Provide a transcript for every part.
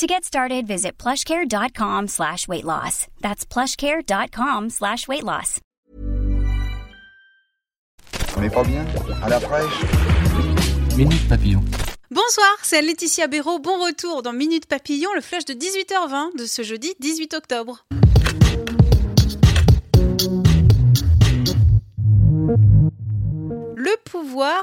To get started, visit plushcare.com slash weight loss. That's plushcare.com slash weight loss. On n'est pas bien? À la fraîche? Minute Papillon. Bonsoir, c'est Laetitia Béraud. Bon retour dans Minute Papillon, le flash de 18h20 de ce jeudi 18 octobre.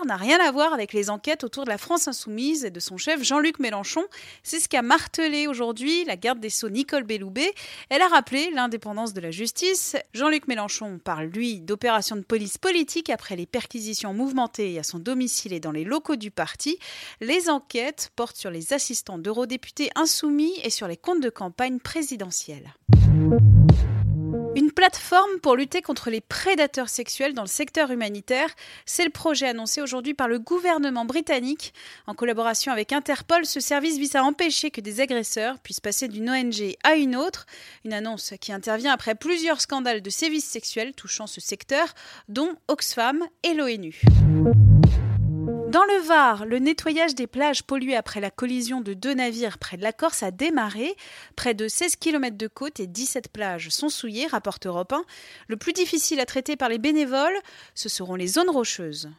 N'a rien à voir avec les enquêtes autour de la France insoumise et de son chef Jean-Luc Mélenchon. C'est ce qu'a martelé aujourd'hui la garde des Sceaux Nicole Belloubet. Elle a rappelé l'indépendance de la justice. Jean-Luc Mélenchon parle, lui, d'opérations de police politique après les perquisitions mouvementées à son domicile et dans les locaux du parti. Les enquêtes portent sur les assistants d'eurodéputés insoumis et sur les comptes de campagne présidentielle. Une plateforme pour lutter contre les prédateurs sexuels dans le secteur humanitaire, c'est le projet annoncé aujourd'hui par le gouvernement britannique. En collaboration avec Interpol, ce service vise à empêcher que des agresseurs puissent passer d'une ONG à une autre. Une annonce qui intervient après plusieurs scandales de sévices sexuels touchant ce secteur, dont Oxfam et l'ONU. Dans le Var, le nettoyage des plages polluées après la collision de deux navires près de la Corse a démarré. Près de 16 km de côte et 17 plages sont souillées, rapporte Europe 1. Le plus difficile à traiter par les bénévoles, ce seront les zones rocheuses.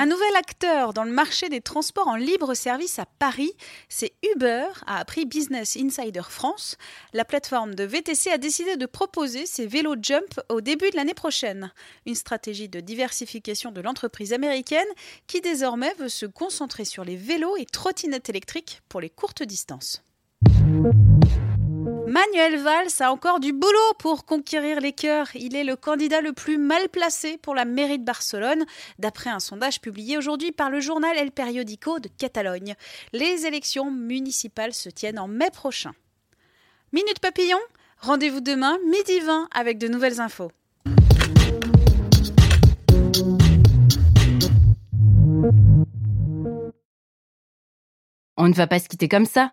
Un nouvel acteur dans le marché des transports en libre service à Paris, c'est Uber, a appris Business Insider France. La plateforme de VTC a décidé de proposer ses vélos Jump au début de l'année prochaine. Une stratégie de diversification de l'entreprise américaine qui désormais veut se concentrer sur les vélos et trottinettes électriques pour les courtes distances. Manuel Valls a encore du boulot pour conquérir les cœurs. Il est le candidat le plus mal placé pour la mairie de Barcelone, d'après un sondage publié aujourd'hui par le journal El Periódico de Catalogne. Les élections municipales se tiennent en mai prochain. Minute Papillon, rendez-vous demain, midi 20, avec de nouvelles infos. On ne va pas se quitter comme ça.